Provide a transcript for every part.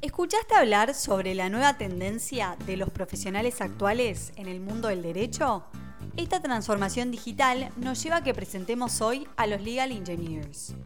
¿Escuchaste hablar sobre la nueva tendencia de los profesionales actuales en el mundo del derecho? Esta transformación digital nos lleva a que presentemos hoy a los Legal Engineers.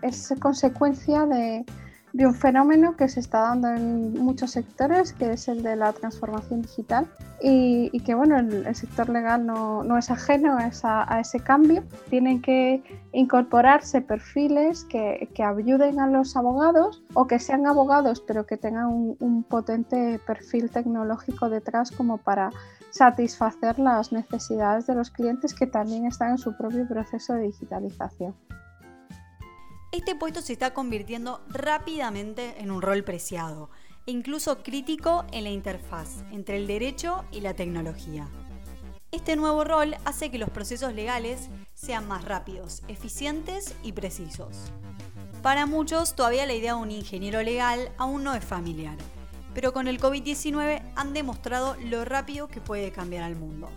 Es consecuencia de, de un fenómeno que se está dando en muchos sectores, que es el de la transformación digital, y, que bueno, el, sector legal no, no es ajeno a, ese cambio. Tienen que incorporarse perfiles que, que, ayuden a los abogados o que sean abogados, pero que tengan un potente perfil tecnológico detrás como para satisfacer las necesidades de los clientes que también están en su propio proceso de digitalización. Este puesto se está convirtiendo rápidamente en un rol preciado e incluso crítico en la interfaz entre el derecho y la tecnología. Este nuevo rol hace que los procesos legales sean más rápidos, eficientes y precisos. Para muchos todavía la idea de un ingeniero legal aún no es familiar, pero con el COVID-19 han demostrado lo rápido que puede cambiar al mundo.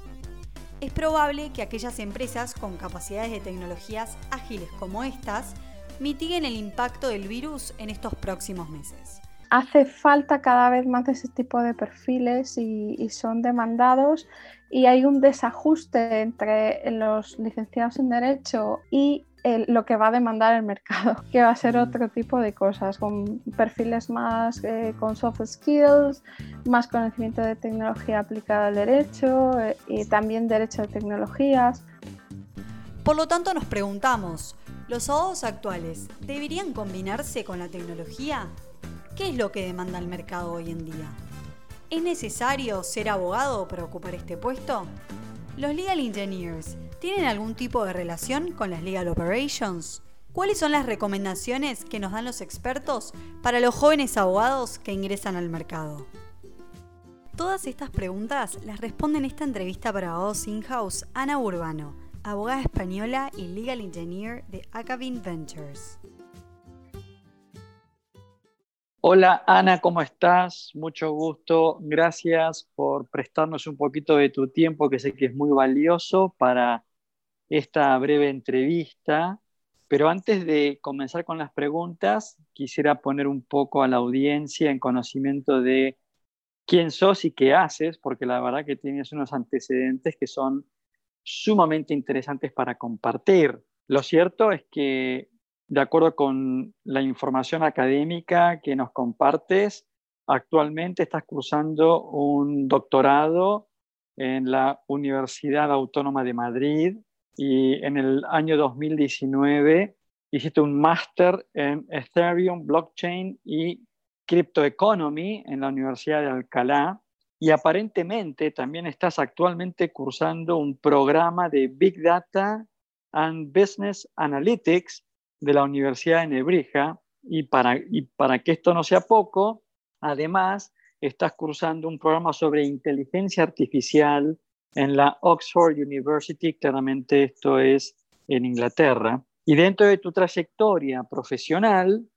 Es probable que aquellas empresas con capacidades de tecnologías ágiles como estas mitiguen el impacto del virus en estos próximos meses. Hace falta cada vez más de ese tipo de perfiles y, son demandados y hay un desajuste entre los licenciados en Derecho y lo que va a demandar el mercado, que va a ser otro tipo de cosas, con perfiles más eh, con soft skills, más conocimiento de tecnología aplicada al derecho eh, y también derecho de tecnologías. Por lo tanto, nos preguntamos, ¿Los abogados actuales deberían combinarse con la tecnología? ¿Qué es lo que demanda el mercado hoy en día? ¿Es necesario ser abogado para ocupar este puesto? ¿Los legal engineers tienen algún tipo de relación con las legal operations? ¿Cuáles son las recomendaciones que nos dan los expertos para los jóvenes abogados que ingresan al mercado? Todas estas preguntas las responde en esta entrevista para abogados in-house Ana Urbano, abogada española y legal engineer de Acavin Ventures. Hola Ana, ¿cómo estás? Mucho gusto. Gracias por prestarnos un poquito de tu tiempo, que sé que es muy valioso para esta breve entrevista. Pero antes de comenzar con las preguntas, quisiera poner un poco a la audiencia en conocimiento de quién sos y qué haces, porque la verdad que tienes unos antecedentes que son sumamente interesantes para compartir. Lo cierto es que, de acuerdo con la información académica que nos compartes, actualmente estás cursando un doctorado en la Universidad Autónoma de Madrid y en el año 2019 hiciste un máster en Ethereum, Blockchain y Cryptoeconomy en la Universidad de Alcalá y aparentemente también estás actualmente cursando un programa de Big Data and Business Analytics de la Universidad de Nebrija. Y para, y para que esto no sea poco, además estás cursando un programa sobre inteligencia artificial en la Oxford University, claramente esto es en Inglaterra. Y dentro de tu trayectoria profesional,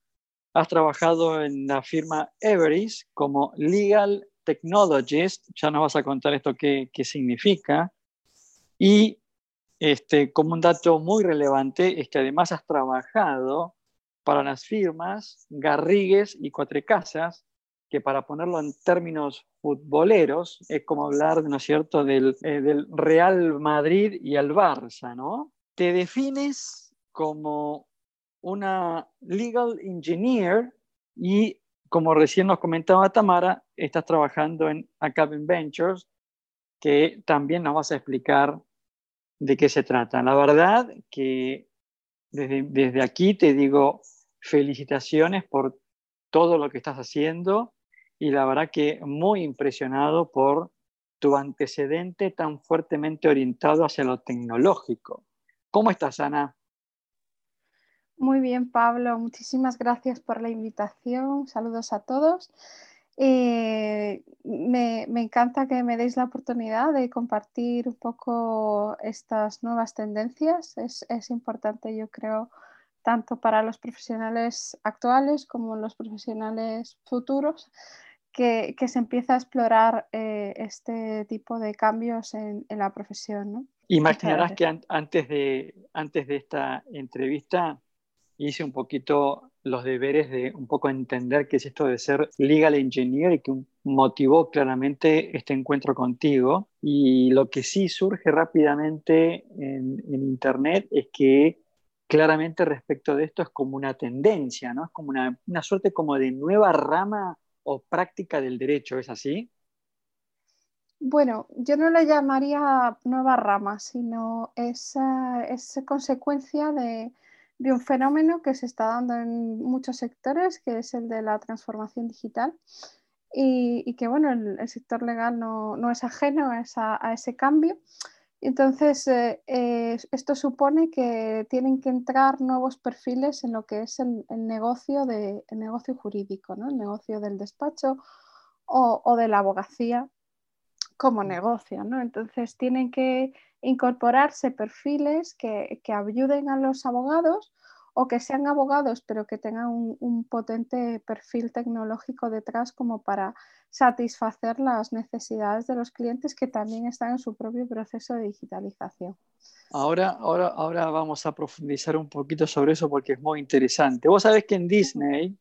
has trabajado en la firma Everest como Legal Technologist, ya nos vas a contar esto qué, significa. Y este, como un dato muy relevante es que además has trabajado para las firmas Garrigues y Cuatrecasas, que para ponerlo en términos futboleros es como hablar, ¿no es cierto?, del, eh, del Real Madrid y el Barça, ¿no? Te defines como una legal engineer y como recién nos comentaba Tamara, estás trabajando en Academy Ventures, que también nos vas a explicar de qué se trata. La verdad que desde, desde aquí te digo felicitaciones por todo lo que estás haciendo y la verdad que muy impresionado por tu antecedente tan fuertemente orientado hacia lo tecnológico. ¿Cómo estás, Ana? Muy bien, Pablo. Muchísimas gracias por la invitación. Saludos a todos. Eh, me, encanta que me deis la oportunidad de compartir un poco estas nuevas tendencias. Es, importante, yo creo, tanto para los profesionales actuales como los profesionales futuros, que, se empieza a explorar eh, este tipo de cambios en, la profesión. que antes de, antes de esta entrevista hice un poquito los deberes de un poco entender qué es esto de ser legal engineer y que motivó claramente este encuentro contigo. Y lo que sí surge rápidamente en, Internet es que claramente respecto de esto es como una tendencia, ¿no? Es como una, una suerte como de nueva rama o práctica del derecho, ¿es así? Bueno, yo no le llamaría nueva rama, sino es, es consecuencia de, un fenómeno que se está dando en muchos sectores, que es el de la transformación digital. Y, que bueno, el, sector legal no, es ajeno a, ese cambio. Entonces, eh, eh, esto supone que tienen que entrar nuevos perfiles en lo que es el, negocio, de, negocio jurídico, ¿no? el negocio del despacho o, o de la abogacía como negocio, ¿no? Entonces tienen que incorporarse perfiles que, ayuden a los abogados o que sean abogados pero que tengan un, potente perfil tecnológico detrás como para satisfacer las necesidades de los clientes que también están en su propio proceso de digitalización. Ahora, ahora, ahora vamos a profundizar un poquito sobre eso porque es muy interesante. Vos sabés que en Disney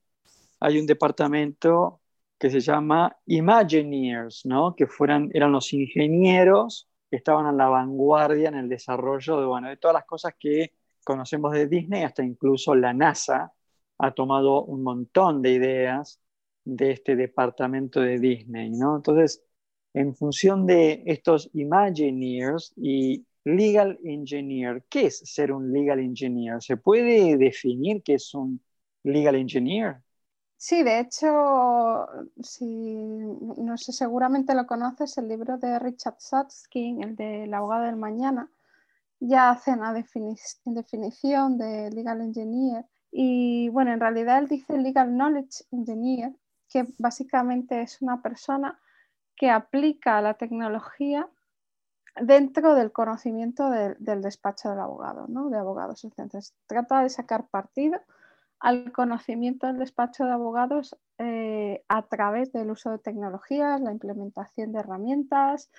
hay un departamento que se llama Imagineers, ¿no? que fueran, eran los ingenieros que estaban a la vanguardia en el desarrollo de, todas las cosas que conocemos de Disney, hasta incluso la NASA ha tomado un montón de ideas de este departamento de Disney. ¿no? Entonces, en función de estos Imagineers y Legal Engineer, ¿qué es ser un Legal Engineer? ¿Se puede definir qué es un Legal Engineer? Sí, de hecho, si, no sé, seguramente lo conoces, el libro de Richard Satskin, el de El abogado del mañana, ya hace una definición de legal engineer. Y bueno, en realidad él dice legal knowledge engineer, que básicamente es una persona que aplica la tecnología dentro del conocimiento del despacho del abogado, ¿no? de abogados. Entonces, trata de sacar partido al conocimiento del despacho de abogados eh, a través del uso de tecnologías, la implementación de herramientas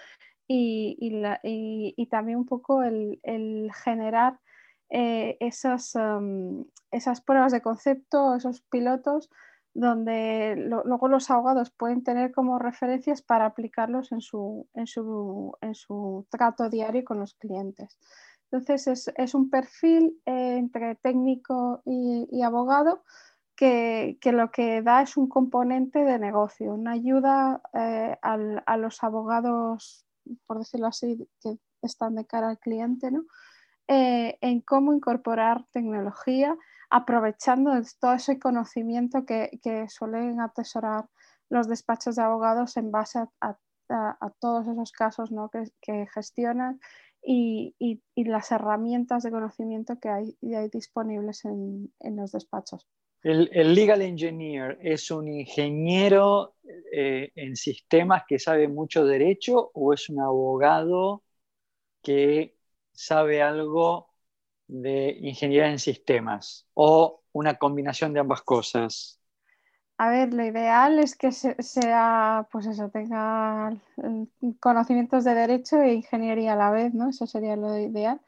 y, también un poco el, generar eh, esas, um, esas pruebas de concepto, esos pilotos donde luego los abogados pueden tener como referencias para aplicarlos en su, en su, en su trato diario con los clientes. Entonces es, un perfil eh, entre técnico y, abogado que, lo que da es un componente de negocio, una ayuda eh, a los abogados, por decirlo así, que están de cara al cliente, eh, en cómo incorporar tecnología, aprovechando todo ese conocimiento que, suelen atesorar los despachos de abogados en base a, todos esos casos que, que gestionan y, las herramientas de conocimiento que hay, disponibles en, los despachos. El, legal engineer es un ingeniero eh, en sistemas que sabe mucho derecho o es un abogado que sabe algo de ingeniería en sistemas o una combinación de ambas cosas. A ver, lo ideal es que sea, pues eso, tenga conocimientos de derecho e ingeniería a la vez, ¿no? Eso sería lo ideal.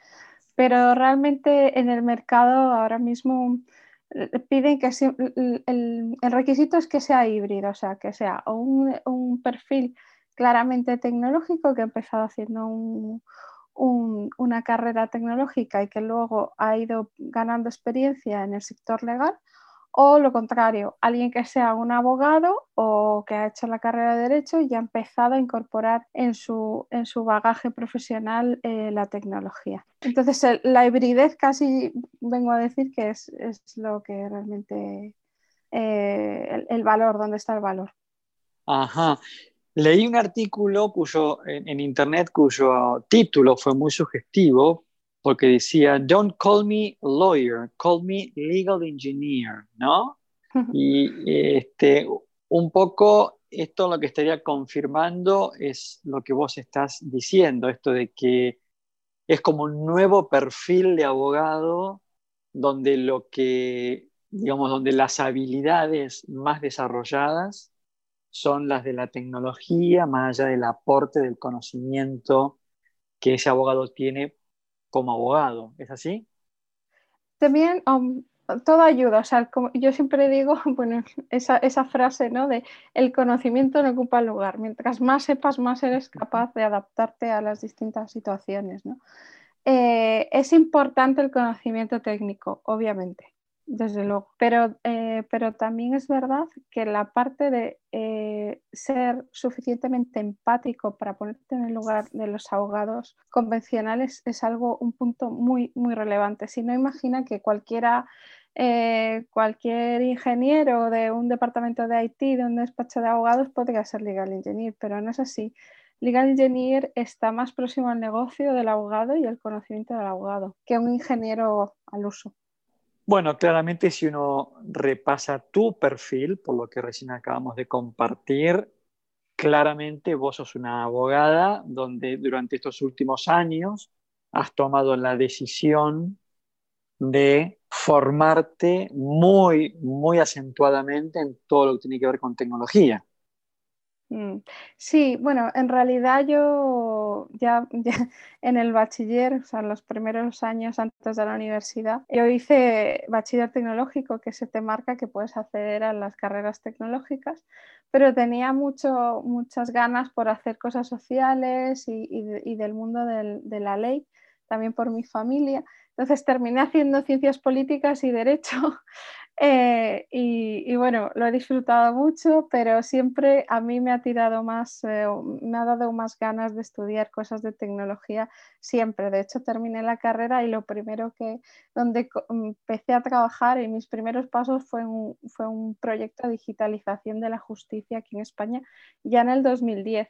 Pero realmente en el mercado ahora mismo eh, piden que el, requisito es que sea híbrido, o sea, que sea un, perfil claramente tecnológico que ha empezado haciendo una carrera tecnológica y que luego ha ido ganando experiencia en el sector legal o lo contrario, alguien que sea un abogado o que ha hecho la carrera de derecho y ha empezado a incorporar en su, en su bagaje profesional eh, la tecnología. Entonces, la hibridez casi vengo a decir que es, lo que realmente eh, el, valor, dónde está el valor. Ajá. Leí un artículo cuyo, en internet cuyo título fue muy sugestivo porque decía, don't call me lawyer, call me legal engineer, ¿no? Y este, un poco esto lo que estaría confirmando es lo que vos estás diciendo, esto de que es como un nuevo perfil de abogado donde lo que, digamos, donde las habilidades más desarrolladas son las de la tecnología, más allá del aporte del conocimiento que ese abogado tiene como abogado, ¿es así? También, um, todo ayuda. O sea, como yo siempre digo, bueno, esa, esa, frase, ¿no? De el conocimiento no ocupa lugar. Mientras más sepas, más eres capaz de adaptarte a las distintas situaciones, ¿no? Eh, es importante el conocimiento técnico, obviamente, desde luego, pero, eh, pero también es verdad que la parte de eh, ser suficientemente empático para ponerte en el lugar de los abogados convencionales es algo, un punto muy, muy relevante. Si no, imagina que cualquiera cualquier ingeniero de un departamento de IT, de un despacho de abogados, podría ser legal engineer, pero no es así. Legal engineer está más próximo al negocio del abogado y al conocimiento del abogado que un ingeniero al uso. Bueno, claramente si uno repasa tu perfil, por lo que recién acabamos de compartir, claramente vos sos una abogada donde durante estos últimos años has tomado la decisión de formarte muy, muy acentuadamente en todo lo que tiene que ver con tecnología. Mm, sí, bueno, en realidad yo ya, en el bachiller, o sea, los primeros años antes de la universidad, yo hice bachiller tecnológico que se te marca que puedes acceder a las carreras tecnológicas, pero tenía mucho, muchas ganas por hacer cosas sociales y, del mundo de la ley, también por mi familia. Entonces terminé haciendo ciencias políticas y derecho eh, y, bueno, lo he disfrutado mucho, pero siempre a mí me ha tirado más, eh, me ha dado más ganas de estudiar cosas de tecnología siempre. De hecho, terminé la carrera y lo primero que, donde empecé a trabajar y mis primeros pasos fue fue un proyecto de digitalización de la justicia aquí en España ya en el 2010.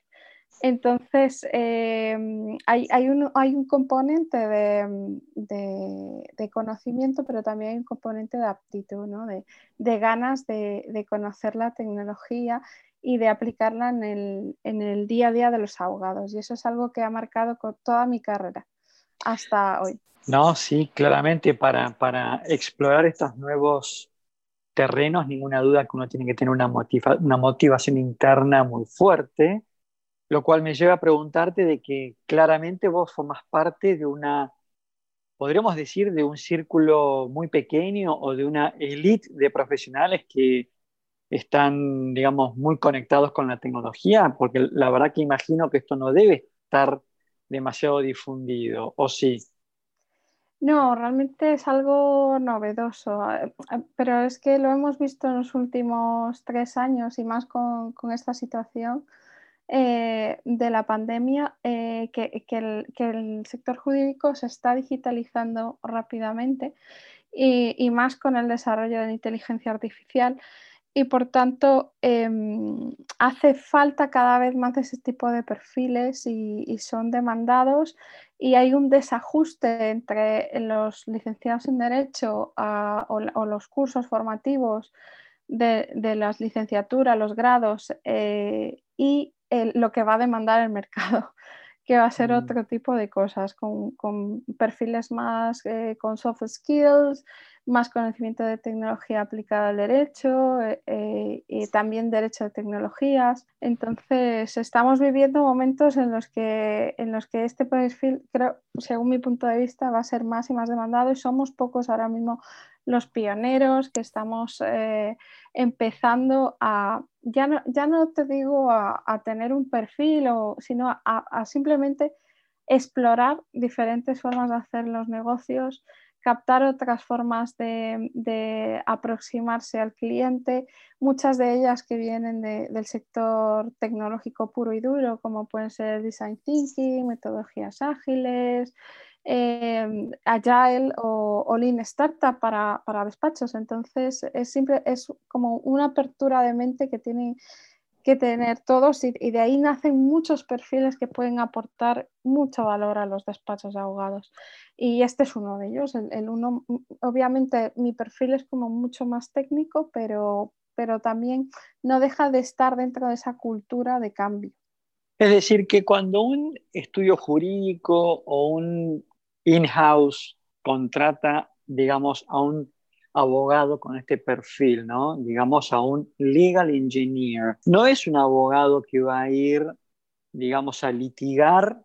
Entonces, em, hay, un, componente de, conocimiento, pero también hay un componente de aptitud, de, ganas de, conocer la tecnología y de aplicarla en el, día a día de los abogados. Y eso es algo que ha marcado toda mi carrera hasta hoy. No, sí, claramente para, para explorar estos nuevos terrenos, ninguna duda que uno tiene que tener una, una motivación interna muy fuerte lo cual me lleva a preguntarte de que claramente vos formas parte de una, podríamos decir, de un círculo muy pequeño o de una élite de profesionales que están, digamos, muy conectados con la tecnología, porque la verdad que imagino que esto no debe estar demasiado difundido, ¿o sí? No, realmente es algo novedoso, eh, eh, pero es que lo hemos visto en los últimos tres años y más con, con esta situación eh, de la pandemia eh, que, el, sector jurídico se está digitalizando rápidamente y, más con el desarrollo de la inteligencia artificial. Y por tanto em, hace falta cada vez más ese tipo de perfiles y, son demandados y hay un desajuste entre los licenciados en Derecho o, los cursos formativos de, las licenciaturas, los grados eh, y lo que va a demandar el mercado, que va a ser mm. otro tipo de cosas, con, perfiles más eh, con soft skills, más conocimiento de tecnología aplicada al derecho eh, eh, y también derecho de tecnologías. Entonces, estamos viviendo momentos en los que, en los que este perfil, creo, según mi punto de vista, va a ser más y más demandado y somos pocos ahora mismo los pioneros que estamos empezando a ya no, ya no te digo a, tener un perfil, o, sino a, simplemente explorar diferentes formas de hacer los negocios, captar otras formas de, aproximarse al cliente, muchas de ellas que vienen del sector tecnológico puro y duro, como pueden ser design thinking, metodologías ágiles, eh, Agile o, Lean Startup para, despachos. Entonces, es, simple, es como una apertura de mente que tienen que tener todos y, de ahí nacen muchos perfiles que pueden aportar mucho valor a los despachos de abogados. Y este es uno de ellos. El, uno, obviamente mi perfil es como mucho más técnico, pero, pero también no deja de estar dentro de esa cultura de cambio. Es decir, que cuando un estudio jurídico o un in-house contrata, digamos, a un abogado con este perfil, ¿no? Digamos, a un legal engineer. No es un abogado que va a ir, digamos, a litigar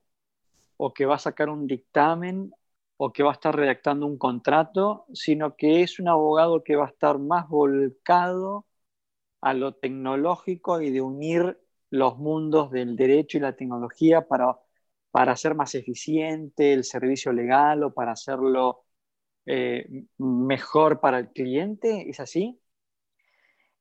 o que va a sacar un dictamen o que va a estar redactando un contrato, sino que es un abogado que va a estar más volcado a lo tecnológico y de unir los mundos del derecho y la tecnología para, para hacer más eficiente el servicio legal o para hacerlo eh, mejor para el cliente. ¿Es así?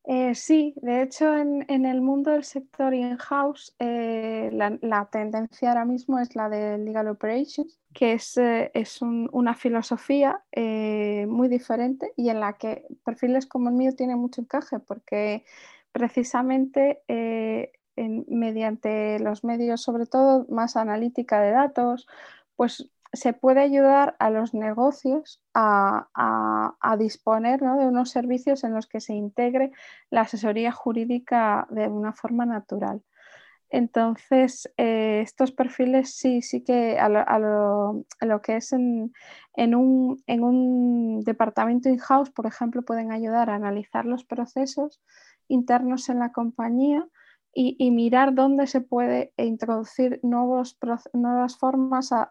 Eh, sí, de hecho en, el mundo del sector in-house eh, la, tendencia ahora mismo es la de Legal Operations, que es, eh, una filosofía muy diferente y en la que perfiles como el mío tienen mucho encaje porque precisamente mediante los medios, sobre todo más analítica de datos, pues se puede ayudar a los negocios a, disponer de unos servicios en los que se integre la asesoría jurídica de una forma natural. Entonces, eh, estos perfiles sí, sí que a lo, que es en, un, en un departamento in-house, por ejemplo, pueden ayudar a analizar los procesos internos en la compañía y, mirar dónde se puede introducir nuevos, nuevas formas, a,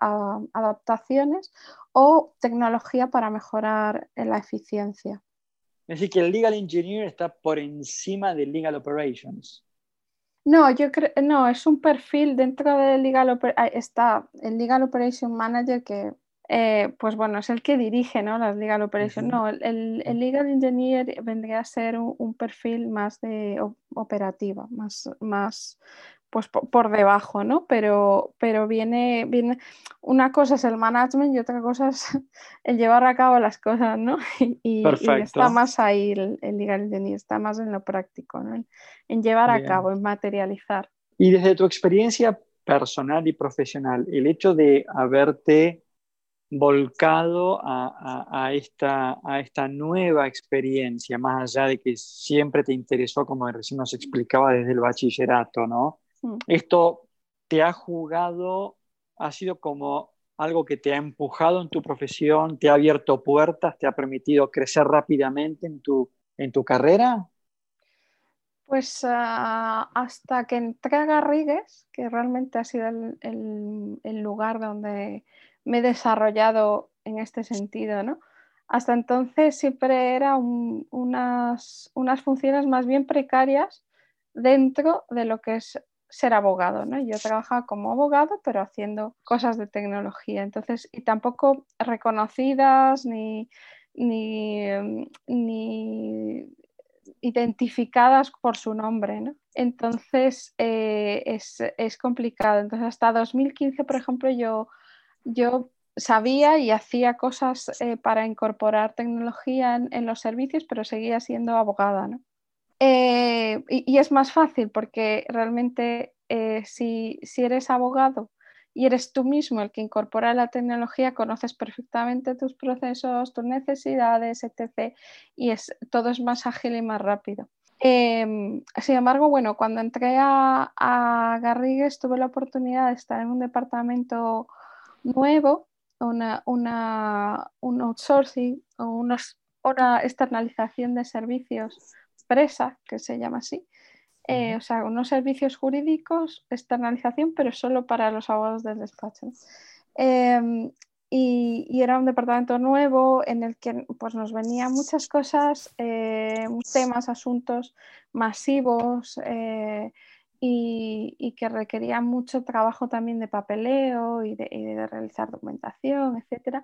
adaptaciones o tecnología para mejorar la eficiencia. Es decir, que el Legal Engineer está por encima del Legal Operations. No, yo creo, no, es un perfil dentro del Legal ah, está el Legal Operation Manager que eh, pues bueno, es el que dirige ¿no? las legal operations. No, el, legal engineer vendría a ser un, perfil más de operativa, más, más pues por, debajo, ¿no? Pero, pero viene, viene, una cosa es el management y otra cosa es el llevar a cabo las cosas, ¿no? Y, está más ahí el, legal engineer, está más en lo práctico, ¿no? En, llevar a cabo, en materializar. Y desde tu experiencia personal y profesional, el hecho de haberte volcado a, esta, a esta nueva experiencia, más allá de que siempre te interesó, como recién nos explicaba desde el bachillerato, ¿no? Mm. Esto te ha jugado, ha sido como algo que te ha empujado en tu profesión, te ha abierto puertas, te ha permitido crecer rápidamente en tu, en tu carrera. Pues ah, hasta que entré a Garrigues, que realmente ha sido el, el lugar donde me he desarrollado en este sentido, ¿no? Hasta entonces siempre eran unas, unas funciones más bien precarias dentro de lo que es ser abogado, ¿no? Yo trabajaba como abogado, pero haciendo cosas de tecnología, entonces, y tampoco reconocidas ni, ni, ni identificadas por su nombre, ¿no? Entonces, eh, es, es, complicado. Entonces, hasta 2015, por ejemplo, yo yo sabía y hacía cosas eh, para incorporar tecnología en, los servicios, pero seguía siendo abogada. Eh, y, es más fácil porque realmente eh, si, eres abogado y eres tú mismo el que incorpora la tecnología, conoces perfectamente tus procesos, tus necesidades, etc. Y es, todo es más ágil y más rápido. Em, sin embargo, bueno, cuando entré a, a Garrigues tuve la oportunidad de estar en un departamento nuevo, una, una, un outsourcing o una, externalización de servicios presa, que se llama así. Eh, o sea, unos servicios jurídicos, externalización, pero solo para los abogados del despacho. Em, y, era un departamento nuevo en el que pues, nos venían muchas cosas, eh, temas, asuntos masivos, y, que requería mucho trabajo también de papeleo y de, realizar documentación, etc.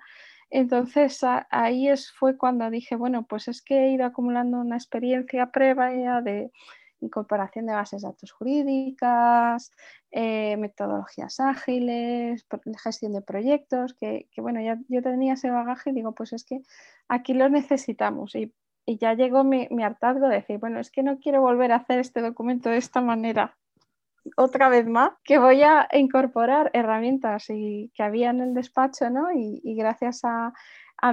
Entonces ahí es, fue cuando dije, bueno, pues es que he ido acumulando una experiencia previa de incorporación de bases de datos jurídicas, eh, metodologías ágiles, gestión de proyectos, que, bueno, ya yo tenía ese bagaje y digo, pues es que aquí lo necesitamos y, ya llegó mi hartazgo de decir, bueno, es que no quiero volver a hacer este documento de esta manera otra vez más que voy a incorporar herramientas y, que había en el despacho, ¿no? Y, gracias a,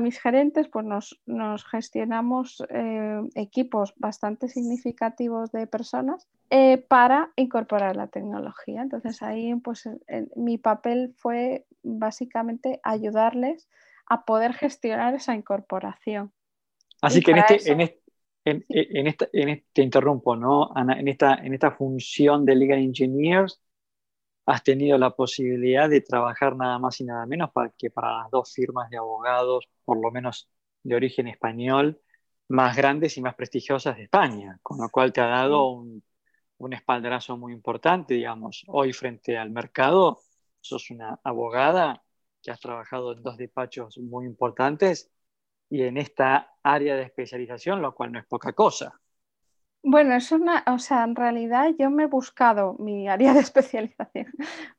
mis gerentes, pues nos, gestionamos eh, equipos bastante significativos de personas eh, para incorporar la tecnología. Entonces ahí, pues mi papel fue básicamente ayudarles a poder gestionar esa incorporación. Así que en este, en este en, esta, en este, te interrumpo, ¿no, Ana? En esta, en esta función de Legal Engineers, has tenido la posibilidad de trabajar nada más y nada menos para que para las dos firmas de abogados, por lo menos de origen español, más grandes y más prestigiosas de España, con lo cual te ha dado un, un espaldarazo muy importante, digamos. Hoy frente al mercado, sos una abogada que has trabajado en dos despachos muy importantes y en esta área de especialización, lo cual no es poca cosa. Bueno, es una, o sea, en realidad yo me he buscado mi área de especialización,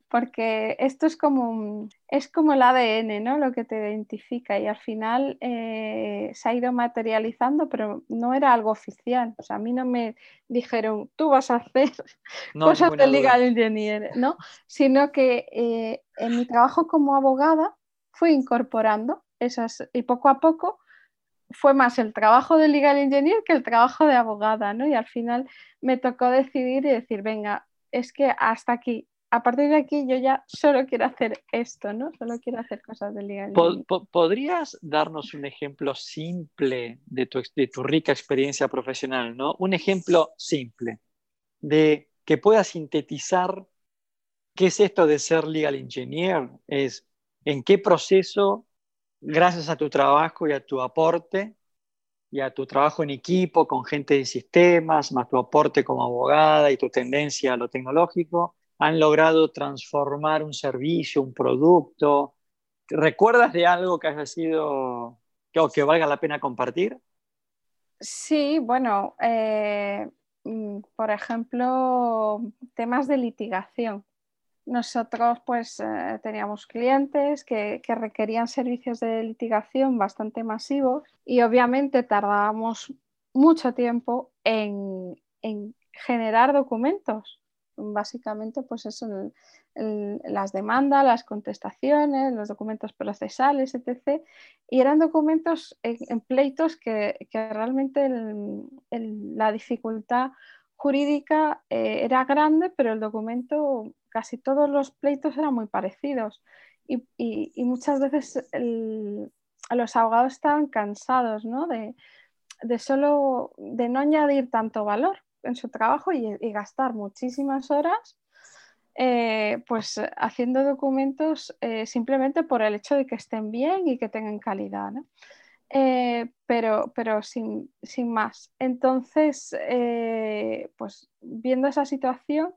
porque esto es como, es como el ADN, ¿no? Lo que te identifica y al final eh, se ha ido materializando, pero no era algo oficial. O sea, a mí no me dijeron, tú vas a hacer cosas de legal engineer, ¿no? Sino que eh, en mi trabajo como abogada fui incorporando esas y poco a poco fue más el trabajo de legal engineer que el trabajo de abogada, ¿no? Y al final me tocó decidir y decir, venga, es que hasta aquí, a partir de aquí yo ya solo quiero hacer esto, ¿no? Solo quiero hacer cosas de legal engineer. ¿Podrías darnos un ejemplo simple de tu, de tu rica experiencia profesional, ¿no? Un ejemplo simple de que pueda sintetizar qué es esto de ser legal engineer, es en qué proceso gracias a tu trabajo y a tu aporte y a tu trabajo en equipo con gente de sistemas, más tu aporte como abogada y tu tendencia a lo tecnológico, han logrado transformar un servicio, un producto. ¿Recuerdas de algo que haya sido que valga la pena compartir? Sí, bueno, eh, mm, por ejemplo, temas de litigación nosotros pues eh, teníamos clientes que, requerían servicios de litigación bastante masivos y obviamente tardábamos mucho tiempo en, generar documentos. Básicamente pues eso, las demandas, las contestaciones, los documentos procesales, etc. Y eran documentos en, pleitos que, realmente la dificultad jurídica eh, era grande, pero el documento casi todos los pleitos eran muy parecidos y, muchas veces los abogados estaban cansados de, solo de no añadir tanto valor en su trabajo y, gastar muchísimas horas eh, pues haciendo documentos eh, simplemente por el hecho de que estén bien y que tengan calidad. Eh, pero, pero sin, sin, más. Entonces, pues viendo esa situación,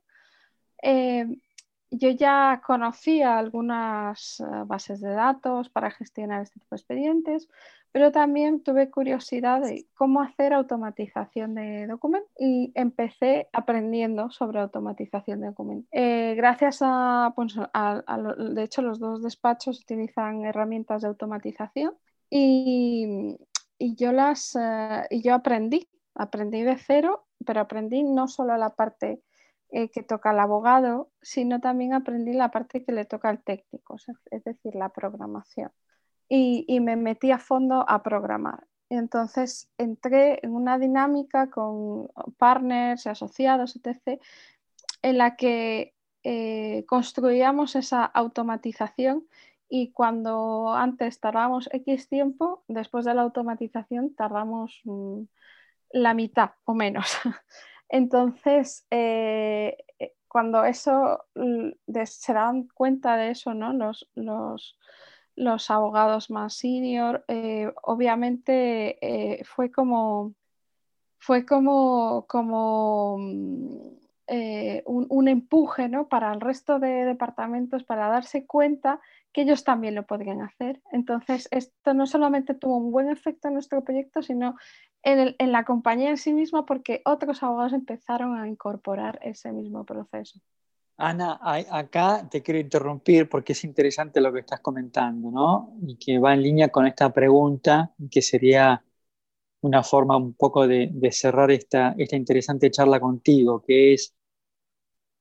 yo ya conocía algunas eh, bases de datos para gestionar este tipo de expedientes, pero también tuve curiosidad de cómo hacer automatización de documentos y empecé aprendiendo sobre automatización de documentos. Eh, gracias a, pues, de hecho, los dos despachos utilizan herramientas de automatización y, yo las eh, y yo aprendí, aprendí de cero, pero aprendí no solo la parte eh, que toca al abogado, sino también aprendí la parte que le toca al técnico, es decir, la programación. Y, me metí a fondo a programar. entonces entré en una dinámica con partners, asociados, etc., en la que eh, construíamos esa automatización y cuando antes tardábamos X tiempo, después de la automatización tardamos mm, la mitad o menos. Entonces, eh, eh, cuando eso se dan cuenta de eso, ¿no? Los, los, abogados más senior, eh, obviamente fue como fue como, como mm, un, un, empuje ¿no? para el resto de departamentos para darse cuenta que ellos también lo podrían hacer. Entonces, esto no solamente tuvo un buen efecto en nuestro proyecto, sino en, la compañía en sí misma porque otros abogados empezaron a incorporar ese mismo proceso. Ana, acá te quiero interrumpir porque es interesante lo que estás comentando, ¿no? Y que va en línea con esta pregunta, que sería una forma un poco de, cerrar esta, esta, interesante charla contigo, que es,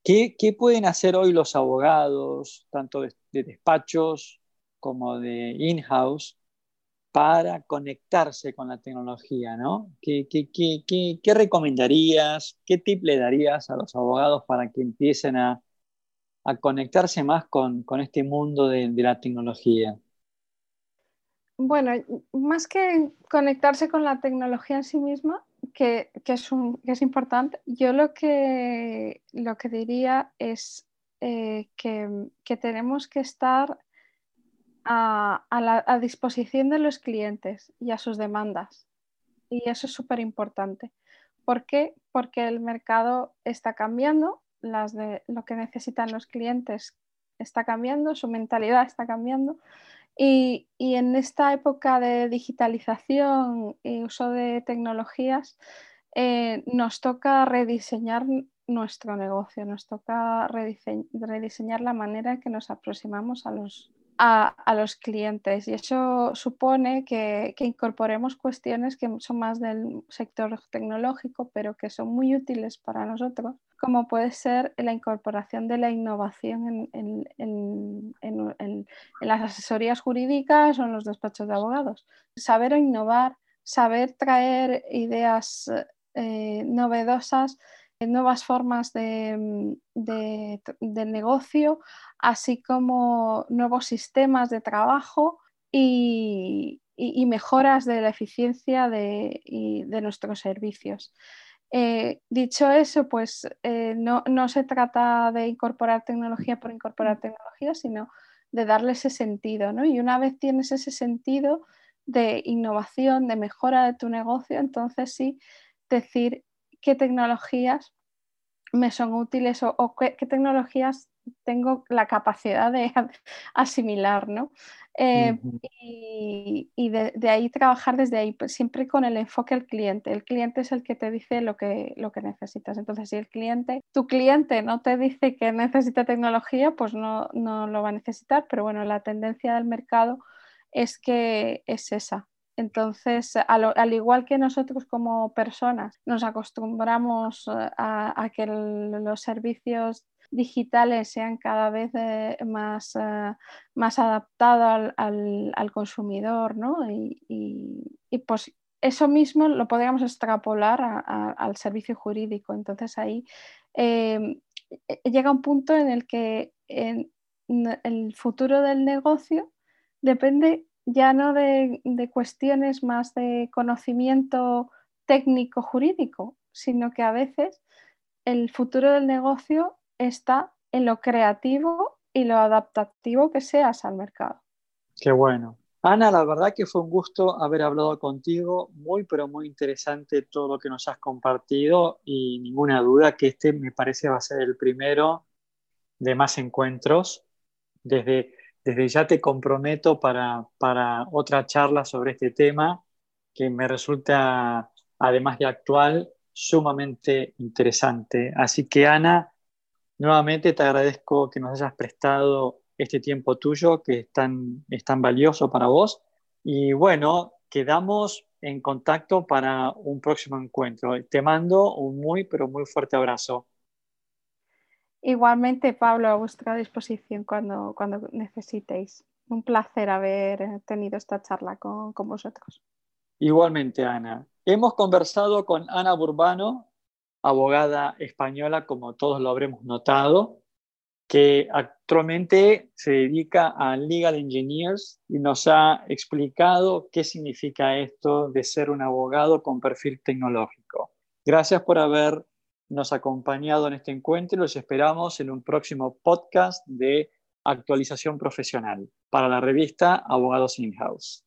¿qué, pueden hacer hoy los abogados, tanto de despachos como de in-house, para conectarse con la tecnología, ¿no? ¿Qué, qué, recomendarías, qué tip le darías a los abogados para que empiecen a, conectarse más con, este mundo de, la tecnología? Bueno, más que conectarse con la tecnología en sí misma, que, es, un, es, importante, yo lo que, lo que diría es eh, que, tenemos que estar a, disposición de los clientes y a sus demandas. Y eso es súper importante. ¿Por qué? Porque el mercado está cambiando, las de, lo que necesitan los clientes está cambiando, su mentalidad está cambiando. Y, en esta época de digitalización y uso de tecnologías, eh, nos toca rediseñar nuestro negocio, nos toca rediseñar la manera en que nos aproximamos a los, a, los clientes. Y eso supone que, incorporemos cuestiones que son más del sector tecnológico, pero que son muy útiles para nosotros, como puede ser la incorporación de la innovación en, las asesorías jurídicas o en los despachos de abogados. Saber innovar, saber traer ideas eh, novedosas nuevas formas de, negocio, así como nuevos sistemas de trabajo y, mejoras de la eficiencia de, nuestros servicios. Eh, dicho eso, pues eh, no, se trata de incorporar tecnología por incorporar tecnología, sino de darle ese sentido. Y una vez tienes ese sentido de innovación, de mejora de tu negocio, entonces sí decir qué tecnologías me son útiles o, qué, tecnologías tengo la capacidad de asimilar, ¿no? Eh, y, de, ahí trabajar desde ahí, pues, siempre con el enfoque al cliente. El cliente es el que te dice lo que, lo que necesitas. Entonces, si el cliente, tu cliente no te dice que necesita tecnología, pues no, no lo va a necesitar. Pero bueno, la tendencia del mercado es que es esa. Entonces, al, igual que nosotros como personas nos acostumbramos eh, a, que los servicios digitales sean cada vez eh, más, eh, más adaptados al, consumidor, ¿no? Y, pues eso mismo lo podríamos extrapolar al servicio jurídico. Entonces ahí llega un punto en el que el futuro del negocio depende ya no de, cuestiones más de conocimiento técnico jurídico, sino que a veces el futuro del negocio está en lo creativo y lo adaptativo que seas al mercado. Qué bueno. Ana, la verdad que fue un gusto haber hablado contigo, muy pero muy interesante todo lo que nos has compartido y ninguna duda que este me parece va a ser el primero de más encuentros. Desde desde ya te comprometo para, otra charla sobre este tema que me resulta, además de actual, sumamente interesante. Así que Ana, nuevamente te agradezco que nos hayas prestado este tiempo tuyo que es tan, es tan valioso para vos. Y bueno, quedamos en contacto para un próximo encuentro. Te mando un muy, pero muy fuerte abrazo. Igualmente, Pablo, a vuestra disposición cuando, cuando necesitéis. Un placer haber tenido esta charla con, con vosotros. Igualmente, Ana. Hemos conversado con Ana Burbano, abogada española, como todos lo habremos notado, que actualmente se dedica a Legal Engineers y nos ha explicado qué significa esto de ser un abogado con perfil tecnológico. Gracias por haber nos ha acompañado en este encuentro y los esperamos en un próximo podcast de actualización profesional para la revista Abogados In-House.